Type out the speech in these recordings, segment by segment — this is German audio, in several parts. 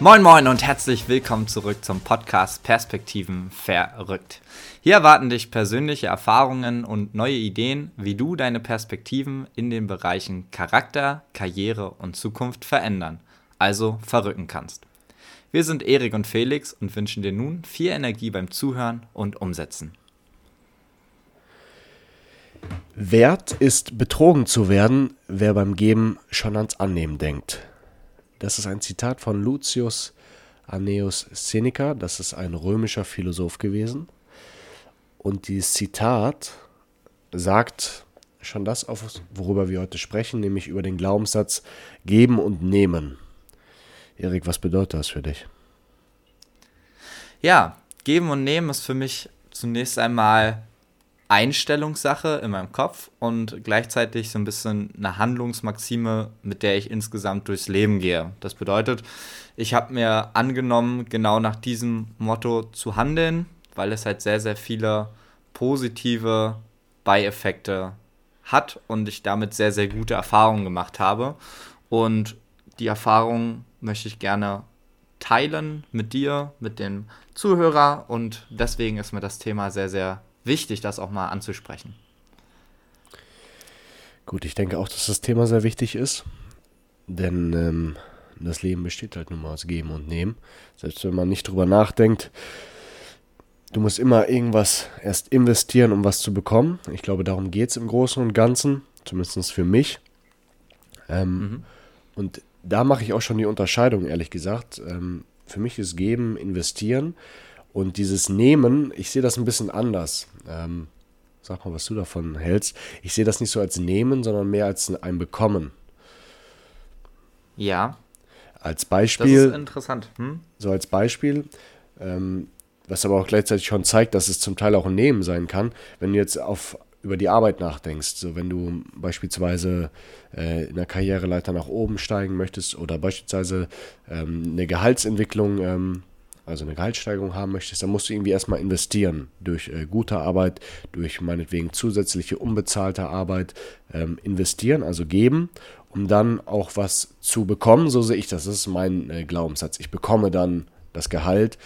Moin Moin und herzlich willkommen zurück zum Podcast Perspektiven verrückt. Hier erwarten dich persönliche Erfahrungen und neue Ideen, wie du deine Perspektiven in den Bereichen Charakter, Karriere und Zukunft verändern, also verrücken kannst. Wir sind Erik und Felix und wünschen dir nun viel Energie beim Zuhören und Umsetzen. Wert ist betrogen zu werden, wer beim Geben schon ans Annehmen denkt. Das ist ein Zitat von Lucius Anneus Seneca, das ist ein römischer Philosoph gewesen. Und dieses Zitat sagt schon das auf, worüber wir heute sprechen, nämlich über den Glaubenssatz geben und nehmen. Erik, was bedeutet das für dich? Ja, geben und nehmen ist für mich zunächst einmal Einstellungssache in meinem Kopf und gleichzeitig so ein bisschen eine Handlungsmaxime, mit der ich insgesamt durchs Leben gehe. Das bedeutet, ich habe mir angenommen, genau nach diesem Motto zu handeln, weil es halt sehr, sehr viele positive Beieffekte hat und ich damit sehr, sehr gute Erfahrungen gemacht habe. Und die Erfahrungen möchte ich gerne teilen mit dir, mit dem Zuhörer und deswegen ist mir das Thema sehr, sehr wichtig, das auch mal anzusprechen. Gut, ich denke auch, dass das Thema sehr wichtig ist, denn ähm, das Leben besteht halt nun mal aus Geben und Nehmen. Selbst wenn man nicht drüber nachdenkt, du musst immer irgendwas erst investieren, um was zu bekommen. Ich glaube, darum geht es im Großen und Ganzen, zumindest für mich. Ähm, mhm. Und da mache ich auch schon die Unterscheidung, ehrlich gesagt. Ähm, für mich ist Geben, Investieren und dieses Nehmen, ich sehe das ein bisschen anders. Ähm, sag mal, was du davon hältst. Ich sehe das nicht so als Nehmen, sondern mehr als ein Bekommen. Ja. Als Beispiel. Das ist interessant. Hm? So als Beispiel. Ähm, was aber auch gleichzeitig schon zeigt, dass es zum Teil auch ein Nehmen sein kann, wenn du jetzt auf über die Arbeit nachdenkst. So, wenn du beispielsweise äh, in der Karriereleiter nach oben steigen möchtest oder beispielsweise ähm, eine Gehaltsentwicklung ähm, also eine Gehaltssteigerung haben möchtest, dann musst du irgendwie erstmal investieren durch äh, gute Arbeit, durch meinetwegen zusätzliche unbezahlte Arbeit ähm, investieren, also geben, um dann auch was zu bekommen. So sehe ich das. Das ist mein äh, Glaubenssatz. Ich bekomme dann das Gehalt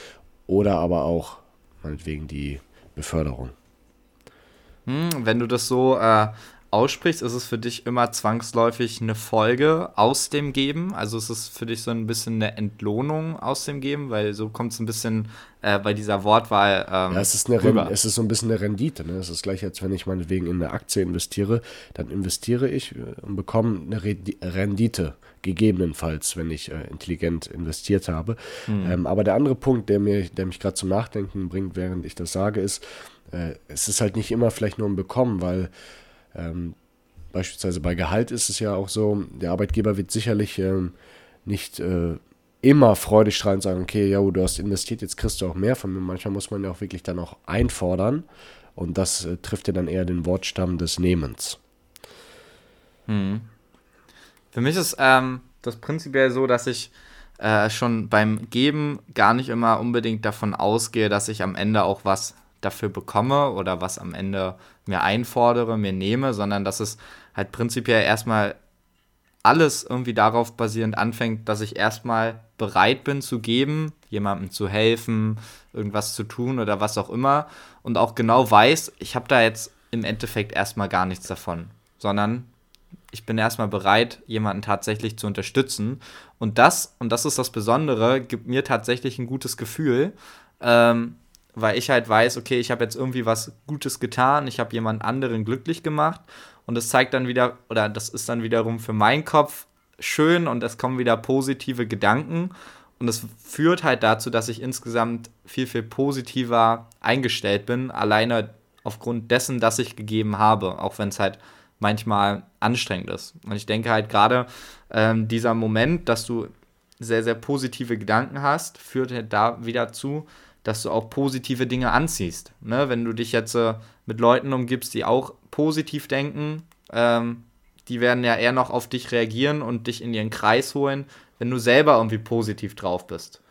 oder aber auch meinetwegen die Beförderung. Hm, wenn du das so äh, aussprichst, ist es für dich immer zwangsläufig eine Folge aus dem Geben. Also ist es für dich so ein bisschen eine Entlohnung aus dem Geben, weil so kommt es ein bisschen äh, bei dieser Wortwahl. Ähm, ja, es ist, eine rüber. es ist so ein bisschen eine Rendite. Ne? Es ist gleich, als wenn ich meinetwegen in eine Aktie investiere, dann investiere ich äh, und bekomme eine Rendite, gegebenenfalls, wenn ich äh, intelligent investiert habe. Mhm. Ähm, aber der andere Punkt, der, mir, der mich gerade zum Nachdenken bringt, während ich das sage, ist, äh, es ist halt nicht immer vielleicht nur ein Bekommen, weil ähm, beispielsweise bei Gehalt ist es ja auch so, der Arbeitgeber wird sicherlich ähm, nicht äh, immer freudig strahlend sagen, okay, ja, du hast investiert, jetzt kriegst du auch mehr von mir. Manchmal muss man ja auch wirklich dann auch einfordern und das äh, trifft ja dann eher den Wortstamm des Nehmens. Hm. Für mich ist ähm, das prinzipiell so, dass ich äh, schon beim Geben gar nicht immer unbedingt davon ausgehe, dass ich am Ende auch was dafür bekomme oder was am Ende mir einfordere, mir nehme, sondern dass es halt prinzipiell erstmal alles irgendwie darauf basierend anfängt, dass ich erstmal bereit bin zu geben, jemandem zu helfen, irgendwas zu tun oder was auch immer und auch genau weiß, ich habe da jetzt im Endeffekt erstmal gar nichts davon, sondern ich bin erstmal bereit, jemanden tatsächlich zu unterstützen. Und das, und das ist das Besondere, gibt mir tatsächlich ein gutes Gefühl, ähm, weil ich halt weiß, okay, ich habe jetzt irgendwie was Gutes getan, ich habe jemand anderen glücklich gemacht und das zeigt dann wieder, oder das ist dann wiederum für meinen Kopf schön und es kommen wieder positive Gedanken und es führt halt dazu, dass ich insgesamt viel, viel positiver eingestellt bin, alleine aufgrund dessen, dass ich gegeben habe, auch wenn es halt manchmal anstrengend ist. Und ich denke halt gerade ähm, dieser Moment, dass du sehr, sehr positive Gedanken hast, führt halt da wieder zu, dass du auch positive Dinge anziehst. Ne? Wenn du dich jetzt äh, mit Leuten umgibst, die auch positiv denken, ähm, die werden ja eher noch auf dich reagieren und dich in ihren Kreis holen, wenn du selber irgendwie positiv drauf bist.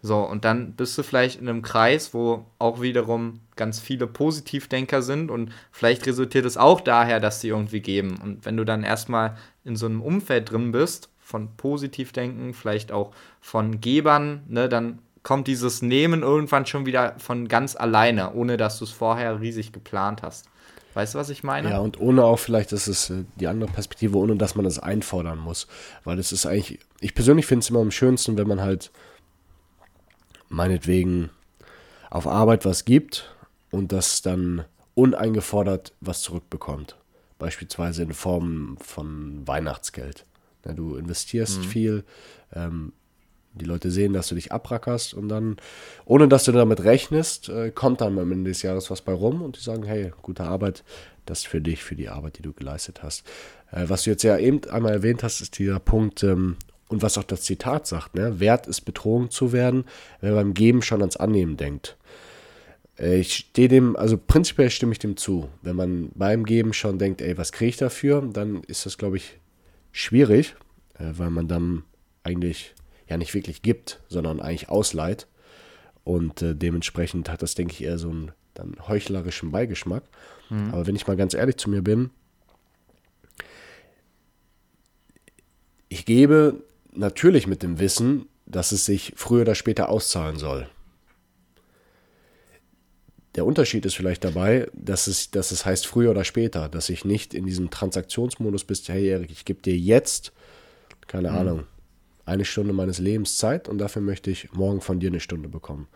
So, und dann bist du vielleicht in einem Kreis, wo auch wiederum ganz viele Positivdenker sind und vielleicht resultiert es auch daher, dass sie irgendwie geben. Und wenn du dann erstmal in so einem Umfeld drin bist, von positiv denken, vielleicht auch von Gebern, ne, dann kommt dieses Nehmen irgendwann schon wieder von ganz alleine, ohne dass du es vorher riesig geplant hast. Weißt du, was ich meine? Ja, und ohne auch vielleicht, das ist äh, die andere Perspektive, ohne dass man das einfordern muss. Weil es ist eigentlich, ich persönlich finde es immer am schönsten, wenn man halt meinetwegen auf Arbeit was gibt und das dann uneingefordert was zurückbekommt. Beispielsweise in Form von Weihnachtsgeld. Ja, du investierst mhm. viel, ähm, die Leute sehen, dass du dich abrackerst und dann, ohne dass du damit rechnest, äh, kommt dann am Ende des Jahres was bei rum und die sagen, hey, gute Arbeit, das für dich, für die Arbeit, die du geleistet hast. Äh, was du jetzt ja eben einmal erwähnt hast, ist dieser Punkt, ähm, und was auch das Zitat sagt, ne? wert ist betrogen zu werden, wer beim Geben schon ans Annehmen denkt. Äh, ich stehe dem, also prinzipiell stimme ich dem zu. Wenn man beim Geben schon denkt, ey, was kriege ich dafür, dann ist das, glaube ich, schwierig, weil man dann eigentlich ja nicht wirklich gibt, sondern eigentlich ausleiht. Und äh, dementsprechend hat das, denke ich, eher so einen dann heuchlerischen Beigeschmack. Mhm. Aber wenn ich mal ganz ehrlich zu mir bin, ich gebe natürlich mit dem Wissen, dass es sich früher oder später auszahlen soll. Der Unterschied ist vielleicht dabei, dass es, dass es heißt früher oder später, dass ich nicht in diesem Transaktionsmodus bist, hey Erik, ich gebe dir jetzt, keine mhm. Ahnung, eine Stunde meines Lebens Zeit und dafür möchte ich morgen von dir eine Stunde bekommen.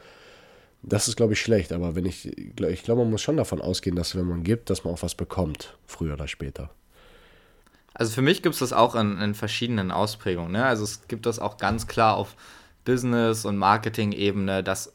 Das ist, glaube ich, schlecht, aber wenn ich, ich glaube, man muss schon davon ausgehen, dass wenn man gibt, dass man auch was bekommt, früher oder später. Also für mich gibt es das auch in, in verschiedenen Ausprägungen. Ne? Also es gibt das auch ganz klar auf Business- und Marketing-Ebene, dass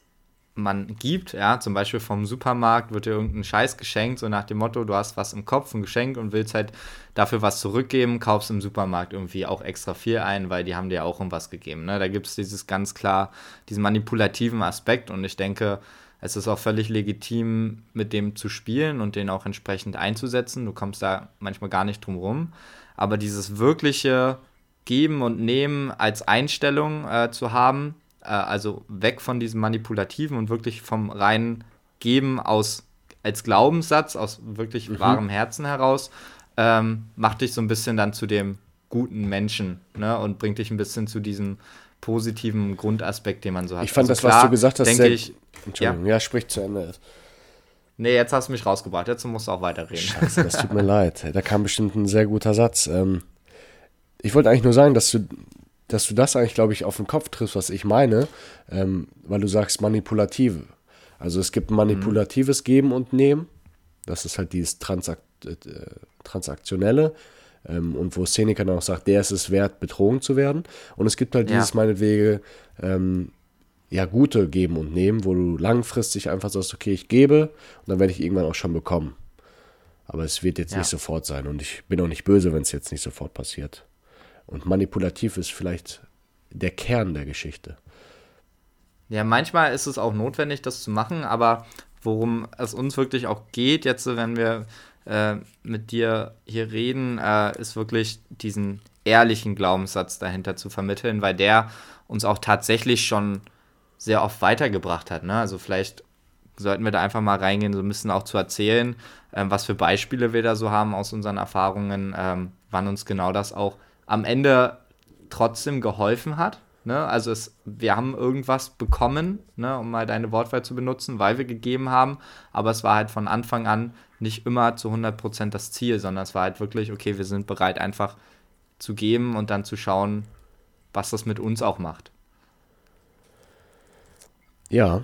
man gibt, ja, zum Beispiel vom Supermarkt wird dir irgendein Scheiß geschenkt, so nach dem Motto, du hast was im Kopf, ein Geschenk und willst halt dafür was zurückgeben, kaufst im Supermarkt irgendwie auch extra viel ein, weil die haben dir auch um was gegeben. Ne? Da gibt es dieses ganz klar, diesen manipulativen Aspekt und ich denke, es ist auch völlig legitim, mit dem zu spielen und den auch entsprechend einzusetzen. Du kommst da manchmal gar nicht drum rum. Aber dieses wirkliche Geben und Nehmen als Einstellung äh, zu haben, äh, also weg von diesem Manipulativen und wirklich vom reinen Geben aus als Glaubenssatz, aus wirklich mhm. wahrem Herzen heraus, ähm, macht dich so ein bisschen dann zu dem guten Menschen ne? und bringt dich ein bisschen zu diesem positiven Grundaspekt, den man so hat. Ich fand also das, klar, was du gesagt hast, denke sehr, ich. Entschuldigung, ja. ja, sprich zu Ende. Nee, jetzt hast du mich rausgebracht, jetzt musst du auch weiterreden. Scheiße, das tut mir leid. Da kam bestimmt ein sehr guter Satz. Ähm, ich wollte eigentlich nur sagen, dass du dass du das eigentlich, glaube ich, auf den Kopf triffst, was ich meine, ähm, weil du sagst manipulative. Also es gibt manipulatives Geben und Nehmen. Das ist halt dieses Transak äh, Transaktionelle. Ähm, und wo Seneca dann auch sagt, der ist es wert, betrogen zu werden. Und es gibt halt ja. dieses meinetwegen ähm, ja, gute Geben und Nehmen, wo du langfristig einfach sagst, okay, ich gebe und dann werde ich irgendwann auch schon bekommen. Aber es wird jetzt ja. nicht sofort sein und ich bin auch nicht böse, wenn es jetzt nicht sofort passiert. Und manipulativ ist vielleicht der Kern der Geschichte. Ja, manchmal ist es auch notwendig, das zu machen, aber worum es uns wirklich auch geht, jetzt, wenn wir äh, mit dir hier reden, äh, ist wirklich diesen ehrlichen Glaubenssatz dahinter zu vermitteln, weil der uns auch tatsächlich schon sehr oft weitergebracht hat. Ne? Also vielleicht sollten wir da einfach mal reingehen, so ein bisschen auch zu erzählen, ähm, was für Beispiele wir da so haben aus unseren Erfahrungen, ähm, wann uns genau das auch am Ende trotzdem geholfen hat. Ne? Also es, wir haben irgendwas bekommen, ne, um mal deine Wortwahl zu benutzen, weil wir gegeben haben, aber es war halt von Anfang an nicht immer zu 100% das Ziel, sondern es war halt wirklich, okay, wir sind bereit einfach zu geben und dann zu schauen, was das mit uns auch macht. Ja.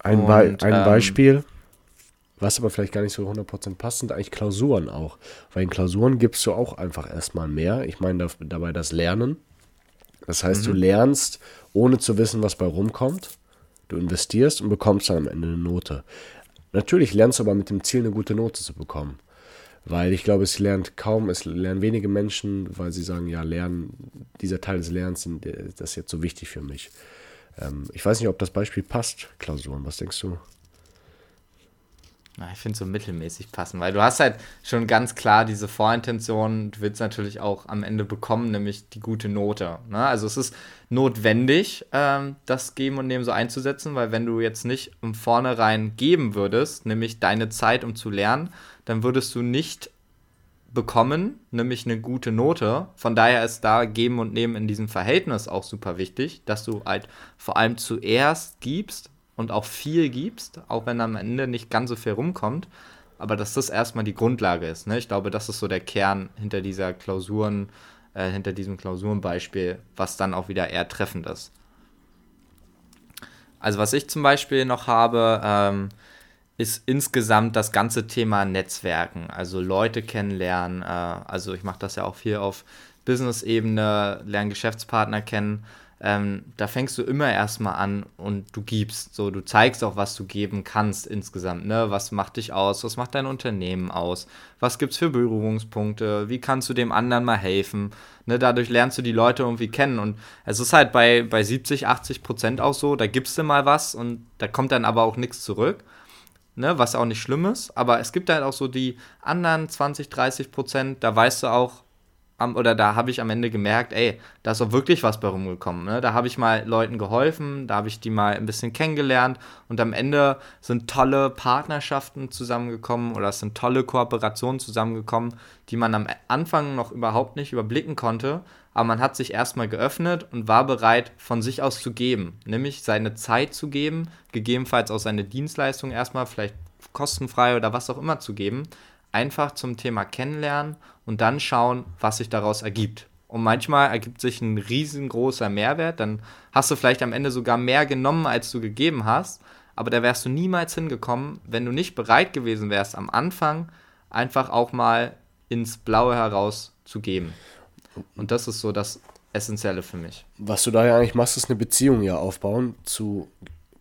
Ein, und, Be ein ähm, Beispiel was aber vielleicht gar nicht so 100% passt, sind eigentlich Klausuren auch. Weil in Klausuren gibst du auch einfach erstmal mehr. Ich meine da, dabei das Lernen. Das heißt, mhm. du lernst, ohne zu wissen, was bei rumkommt. Du investierst und bekommst dann am Ende eine Note. Natürlich lernst du aber mit dem Ziel, eine gute Note zu bekommen. Weil ich glaube, es lernt kaum, es lernen wenige Menschen, weil sie sagen, ja, lernen, dieser Teil des Lernens, das ist jetzt so wichtig für mich. Ähm, ich weiß nicht, ob das Beispiel passt, Klausuren. Was denkst du? Ich finde so mittelmäßig passen, weil du hast halt schon ganz klar diese Vorintention, du willst natürlich auch am Ende bekommen, nämlich die gute Note. Ne? Also es ist notwendig, ähm, das Geben und Nehmen so einzusetzen, weil wenn du jetzt nicht im Vornherein geben würdest, nämlich deine Zeit, um zu lernen, dann würdest du nicht bekommen, nämlich eine gute Note. Von daher ist da Geben und Nehmen in diesem Verhältnis auch super wichtig, dass du halt vor allem zuerst gibst und auch viel gibst, auch wenn am Ende nicht ganz so viel rumkommt. Aber dass das erstmal die Grundlage ist. Ne? Ich glaube, das ist so der Kern hinter dieser Klausuren, äh, hinter diesem Klausurenbeispiel, was dann auch wieder eher treffend ist. Also was ich zum Beispiel noch habe, ähm, ist insgesamt das ganze Thema Netzwerken, also Leute kennenlernen. Äh, also ich mache das ja auch viel auf Business-Ebene, lernen Geschäftspartner kennen. Ähm, da fängst du immer erstmal an und du gibst. So, du zeigst auch, was du geben kannst insgesamt. Ne? Was macht dich aus? Was macht dein Unternehmen aus? Was gibt es für Berührungspunkte? Wie kannst du dem anderen mal helfen? Ne? Dadurch lernst du die Leute irgendwie kennen. Und es ist halt bei, bei 70, 80 Prozent auch so, da gibst du mal was und da kommt dann aber auch nichts zurück ne, was auch nicht schlimm ist, aber es gibt halt auch so die anderen 20, 30 Prozent, da weißt du auch, am, oder da habe ich am Ende gemerkt, ey, da ist auch wirklich was bei rumgekommen. Ne? Da habe ich mal Leuten geholfen, da habe ich die mal ein bisschen kennengelernt und am Ende sind tolle Partnerschaften zusammengekommen oder es sind tolle Kooperationen zusammengekommen, die man am Anfang noch überhaupt nicht überblicken konnte, aber man hat sich erstmal geöffnet und war bereit, von sich aus zu geben, nämlich seine Zeit zu geben, gegebenenfalls auch seine Dienstleistung erstmal, vielleicht kostenfrei oder was auch immer zu geben, einfach zum Thema kennenlernen und dann schauen, was sich daraus ergibt. Und manchmal ergibt sich ein riesengroßer Mehrwert, dann hast du vielleicht am Ende sogar mehr genommen, als du gegeben hast, aber da wärst du niemals hingekommen, wenn du nicht bereit gewesen wärst, am Anfang einfach auch mal ins Blaue heraus zu geben. Und das ist so das Essentielle für mich. Was du da ja eigentlich machst, ist eine Beziehung ja aufbauen zu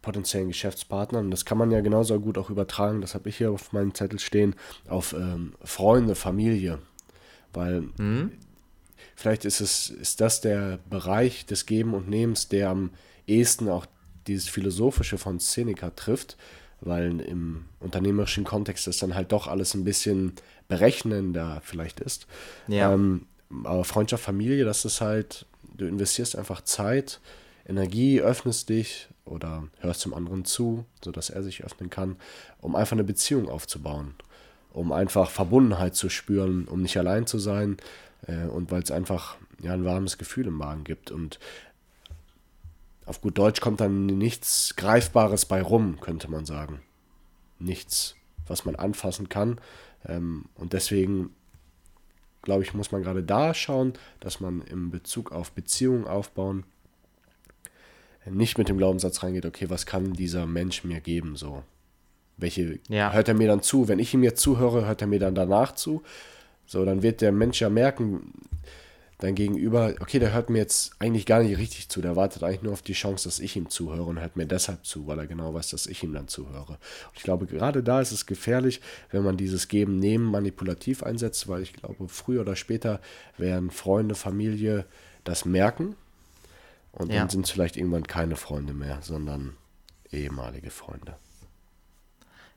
potenziellen Geschäftspartnern. Das kann man ja genauso gut auch übertragen, das habe ich hier auf meinem Zettel stehen, auf ähm, Freunde, Familie. Weil mhm. vielleicht ist es, ist das der Bereich des Geben und Nehmens, der am ehesten auch dieses Philosophische von Seneca trifft, weil im unternehmerischen Kontext das dann halt doch alles ein bisschen berechnender vielleicht ist. Ja. Ähm, aber Freundschaft, Familie, das ist halt, du investierst einfach Zeit, Energie, öffnest dich oder hörst zum anderen zu, sodass er sich öffnen kann, um einfach eine Beziehung aufzubauen, um einfach Verbundenheit zu spüren, um nicht allein zu sein äh, und weil es einfach ja, ein warmes Gefühl im Magen gibt. Und auf gut Deutsch kommt dann nichts Greifbares bei rum, könnte man sagen. Nichts, was man anfassen kann. Ähm, und deswegen glaube ich, muss man gerade da schauen, dass man im Bezug auf Beziehungen aufbauen nicht mit dem Glaubenssatz reingeht, okay, was kann dieser Mensch mir geben, so. Welche ja. hört er mir dann zu? Wenn ich ihm jetzt zuhöre, hört er mir dann danach zu. So, dann wird der Mensch ja merken, dein Gegenüber, okay, der hört mir jetzt eigentlich gar nicht richtig zu, der wartet eigentlich nur auf die Chance, dass ich ihm zuhöre und hört mir deshalb zu, weil er genau weiß, dass ich ihm dann zuhöre. Und ich glaube, gerade da ist es gefährlich, wenn man dieses Geben, Nehmen manipulativ einsetzt, weil ich glaube, früher oder später werden Freunde, Familie das merken und ja. dann sind es vielleicht irgendwann keine Freunde mehr, sondern ehemalige Freunde.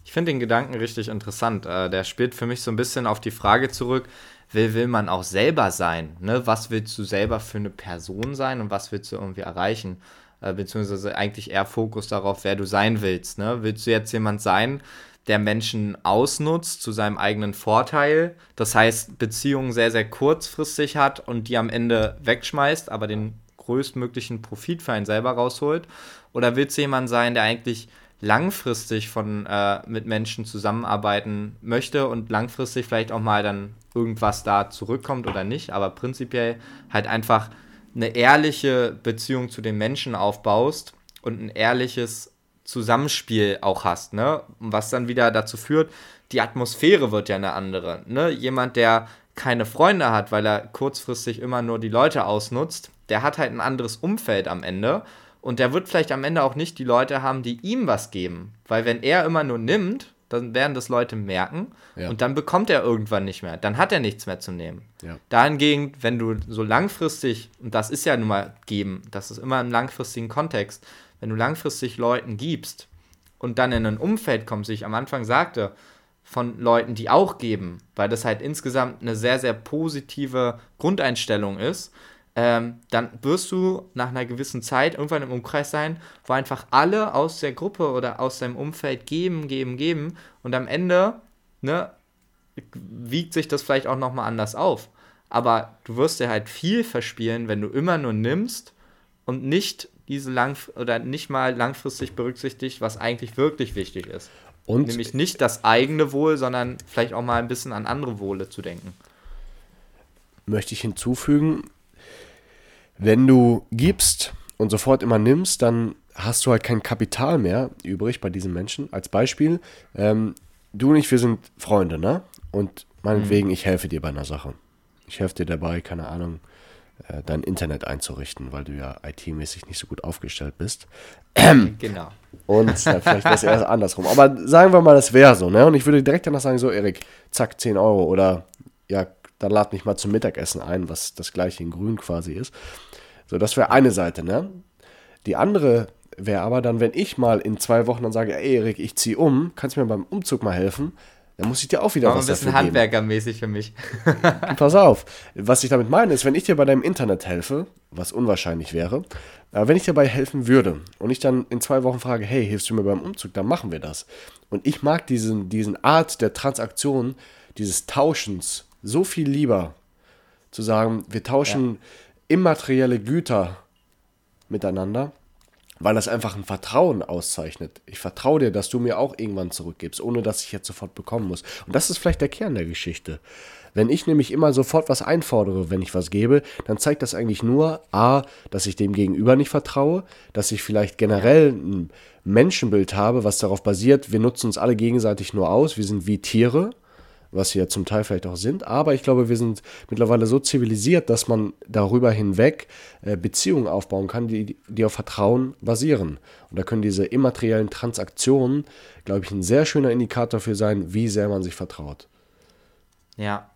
Ich finde den Gedanken richtig interessant. Äh, der spielt für mich so ein bisschen auf die Frage zurück, will, will man auch selber sein? Ne? Was willst du selber für eine Person sein und was willst du irgendwie erreichen? Äh, beziehungsweise eigentlich eher Fokus darauf, wer du sein willst. Ne? Willst du jetzt jemand sein, der Menschen ausnutzt zu seinem eigenen Vorteil, das heißt Beziehungen sehr, sehr kurzfristig hat und die am Ende wegschmeißt, aber den größtmöglichen Profit für einen selber rausholt? Oder willst du jemand sein, der eigentlich langfristig von, äh, mit Menschen zusammenarbeiten möchte und langfristig vielleicht auch mal dann irgendwas da zurückkommt oder nicht, aber prinzipiell halt einfach eine ehrliche Beziehung zu den Menschen aufbaust und ein ehrliches Zusammenspiel auch hast, ne? Was dann wieder dazu führt, die Atmosphäre wird ja eine andere, ne? Jemand, der keine Freunde hat, weil er kurzfristig immer nur die Leute ausnutzt, der hat halt ein anderes Umfeld am Ende und der wird vielleicht am Ende auch nicht die Leute haben, die ihm was geben. Weil wenn er immer nur nimmt, dann werden das Leute merken ja. und dann bekommt er irgendwann nicht mehr. Dann hat er nichts mehr zu nehmen. Ja. Dahingegen, wenn du so langfristig, und das ist ja nun mal geben, das ist immer im langfristigen Kontext, wenn du langfristig Leuten gibst und dann in ein Umfeld kommst, wie ich am Anfang sagte, von Leuten, die auch geben, weil das halt insgesamt eine sehr, sehr positive Grundeinstellung ist, ähm, dann wirst du nach einer gewissen Zeit irgendwann im Umkreis sein, wo einfach alle aus der Gruppe oder aus deinem Umfeld geben, geben, geben und am Ende ne, wiegt sich das vielleicht auch nochmal anders auf. Aber du wirst dir halt viel verspielen, wenn du immer nur nimmst und nicht diese lang oder nicht mal langfristig berücksichtigt, was eigentlich wirklich wichtig ist. Und Nämlich nicht das eigene Wohl, sondern vielleicht auch mal ein bisschen an andere Wohle zu denken. Möchte ich hinzufügen, wenn du gibst und sofort immer nimmst, dann hast du halt kein Kapital mehr übrig bei diesen Menschen. Als Beispiel, ähm, du und ich, wir sind Freunde, ne? Und meinetwegen, mhm. ich helfe dir bei einer Sache. Ich helfe dir dabei, keine Ahnung, äh, dein Internet einzurichten, weil du ja IT-mäßig nicht so gut aufgestellt bist. genau. Und äh, vielleicht wäre es eher andersrum. Aber sagen wir mal, das wäre so, ne? Und ich würde direkt danach sagen, so, Erik, zack, 10 Euro oder ja, dann lad mich mal zum Mittagessen ein, was das gleiche in grün quasi ist. So, das wäre eine Seite, ne? Die andere wäre aber dann, wenn ich mal in zwei Wochen dann sage, ey Erik, ich ziehe um, kannst du mir beim Umzug mal helfen? Dann muss ich dir auch wieder War was ein bisschen handwerkermäßig für mich. Pass auf, was ich damit meine ist, wenn ich dir bei deinem Internet helfe, was unwahrscheinlich wäre, aber wenn ich dir dabei helfen würde und ich dann in zwei Wochen frage, hey, hilfst du mir beim Umzug, dann machen wir das. Und ich mag diesen, diesen Art der Transaktion, dieses Tauschens so viel lieber, zu sagen, wir tauschen ja. immaterielle Güter miteinander, weil das einfach ein Vertrauen auszeichnet. Ich vertraue dir, dass du mir auch irgendwann zurückgibst, ohne dass ich jetzt sofort bekommen muss. Und das ist vielleicht der Kern der Geschichte. Wenn ich nämlich immer sofort was einfordere, wenn ich was gebe, dann zeigt das eigentlich nur A, dass ich dem Gegenüber nicht vertraue, dass ich vielleicht generell ein Menschenbild habe, was darauf basiert, wir nutzen uns alle gegenseitig nur aus, wir sind wie Tiere was sie ja zum Teil vielleicht auch sind. Aber ich glaube, wir sind mittlerweile so zivilisiert, dass man darüber hinweg äh, Beziehungen aufbauen kann, die, die auf Vertrauen basieren. Und da können diese immateriellen Transaktionen, glaube ich, ein sehr schöner Indikator dafür sein, wie sehr man sich vertraut. Ja.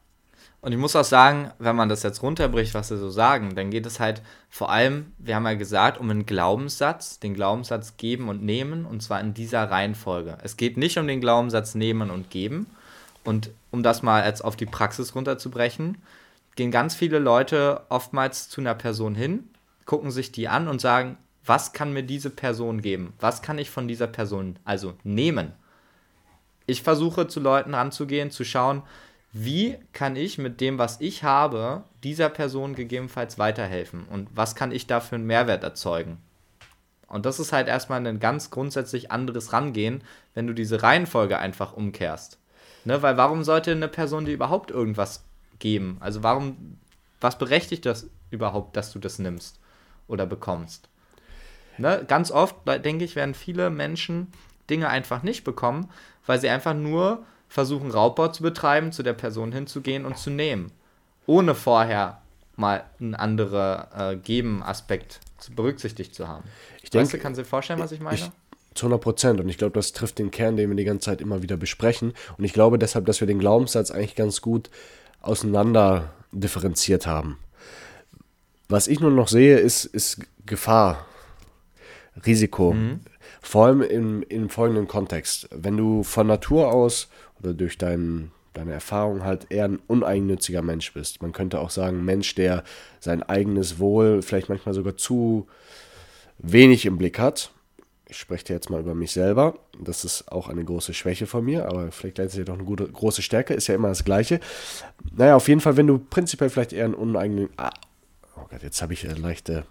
Und ich muss auch sagen, wenn man das jetzt runterbricht, was sie so sagen, dann geht es halt vor allem, wir haben ja gesagt, um einen Glaubenssatz, den Glaubenssatz geben und nehmen, und zwar in dieser Reihenfolge. Es geht nicht um den Glaubenssatz nehmen und geben, und um das mal jetzt auf die Praxis runterzubrechen, gehen ganz viele Leute oftmals zu einer Person hin, gucken sich die an und sagen, was kann mir diese Person geben? Was kann ich von dieser Person also nehmen? Ich versuche zu Leuten ranzugehen, zu schauen, wie kann ich mit dem, was ich habe, dieser Person gegebenenfalls weiterhelfen und was kann ich da für einen Mehrwert erzeugen? Und das ist halt erstmal ein ganz grundsätzlich anderes Rangehen, wenn du diese Reihenfolge einfach umkehrst. Ne, weil warum sollte eine Person dir überhaupt irgendwas geben? Also warum, was berechtigt das überhaupt, dass du das nimmst oder bekommst? Ne, ganz oft, denke ich, werden viele Menschen Dinge einfach nicht bekommen, weil sie einfach nur versuchen, Raubbau zu betreiben, zu der Person hinzugehen und zu nehmen. Ohne vorher mal einen anderen äh, Geben-Aspekt berücksichtigt zu haben. Ich denke, weißt du, kannst du dir vorstellen, was ich meine? Ich, zu 100 Prozent. Und ich glaube, das trifft den Kern, den wir die ganze Zeit immer wieder besprechen. Und ich glaube deshalb, dass wir den Glaubenssatz eigentlich ganz gut auseinander differenziert haben. Was ich nur noch sehe, ist, ist Gefahr, Risiko. Mhm. Vor allem im, im folgenden Kontext. Wenn du von Natur aus oder durch dein, deine Erfahrung halt eher ein uneigennütziger Mensch bist. Man könnte auch sagen, Mensch, der sein eigenes Wohl vielleicht manchmal sogar zu wenig im Blick hat ich spreche jetzt mal über mich selber. Das ist auch eine große Schwäche von mir, aber vielleicht gleichzeitig doch eine gute, große Stärke, ist ja immer das Gleiche. Naja, auf jeden Fall, wenn du prinzipiell vielleicht eher einen uneigenen. Ah, oh Gott, jetzt habe ich leichte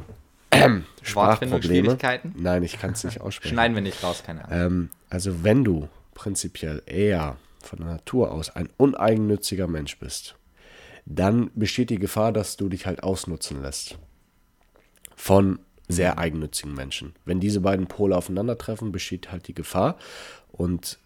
äh, Sprachprobleme. Nein, ich kann es nicht aussprechen. Schneiden wir nicht raus, keine Ahnung. Ähm, also, wenn du prinzipiell eher von der Natur aus ein uneigennütziger Mensch bist, dann besteht die Gefahr, dass du dich halt ausnutzen lässt. Von sehr eigennützigen Menschen. Wenn diese beiden Pole aufeinandertreffen, besteht halt die Gefahr. Und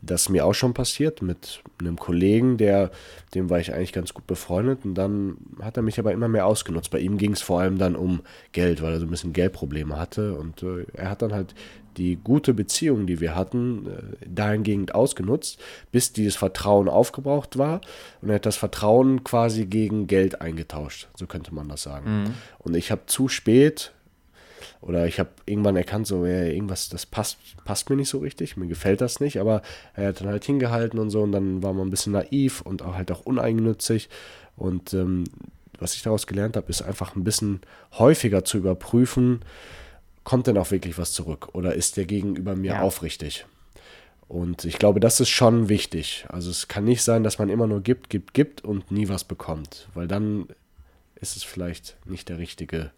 das ist mir auch schon passiert mit einem Kollegen, der, dem war ich eigentlich ganz gut befreundet und dann hat er mich aber immer mehr ausgenutzt. Bei ihm ging es vor allem dann um Geld, weil er so ein bisschen Geldprobleme hatte und äh, er hat dann halt die gute Beziehung, die wir hatten, äh, dahingehend ausgenutzt, bis dieses Vertrauen aufgebraucht war und er hat das Vertrauen quasi gegen Geld eingetauscht, so könnte man das sagen. Mhm. Und ich habe zu spät oder ich habe irgendwann erkannt, so ja, irgendwas, das passt, passt mir nicht so richtig, mir gefällt das nicht, aber er hat dann halt hingehalten und so und dann war man ein bisschen naiv und auch halt auch uneigennützig und ähm, was ich daraus gelernt habe, ist einfach ein bisschen häufiger zu überprüfen, kommt denn auch wirklich was zurück oder ist der Gegenüber mir ja. aufrichtig? Und ich glaube, das ist schon wichtig. Also es kann nicht sein, dass man immer nur gibt, gibt, gibt und nie was bekommt, weil dann ist es vielleicht nicht der richtige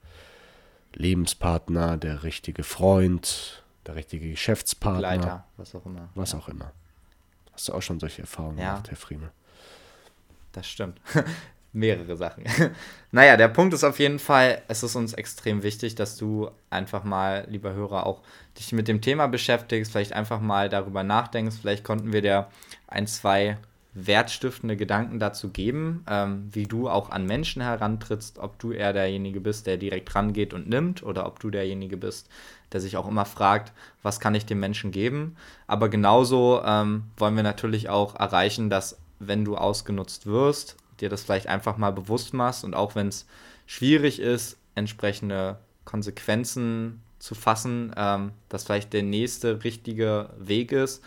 Lebenspartner, der richtige Freund, der richtige Geschäftspartner. Begleiter, was auch immer. Was ja. auch immer. Hast du auch schon solche Erfahrungen ja. gemacht, Herr Friemel? Das stimmt. Mehrere Sachen. naja, der Punkt ist auf jeden Fall, es ist uns extrem wichtig, dass du einfach mal, lieber Hörer, auch dich mit dem Thema beschäftigst, vielleicht einfach mal darüber nachdenkst. Vielleicht konnten wir dir ein, zwei wertstiftende Gedanken dazu geben, ähm, wie du auch an Menschen herantrittst, ob du eher derjenige bist, der direkt rangeht und nimmt, oder ob du derjenige bist, der sich auch immer fragt, was kann ich dem Menschen geben. Aber genauso ähm, wollen wir natürlich auch erreichen, dass wenn du ausgenutzt wirst, dir das vielleicht einfach mal bewusst machst und auch wenn es schwierig ist, entsprechende Konsequenzen zu fassen, ähm, dass vielleicht der nächste richtige Weg ist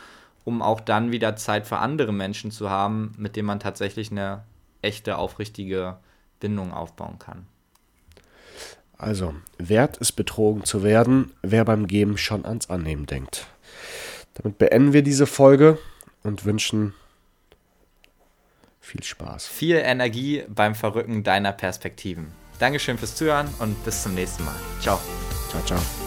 um auch dann wieder Zeit für andere Menschen zu haben, mit denen man tatsächlich eine echte, aufrichtige Bindung aufbauen kann. Also, wert ist betrogen zu werden, wer beim Geben schon ans Annehmen denkt. Damit beenden wir diese Folge und wünschen viel Spaß. Viel Energie beim Verrücken deiner Perspektiven. Dankeschön fürs Zuhören und bis zum nächsten Mal. Ciao. Ciao, ciao.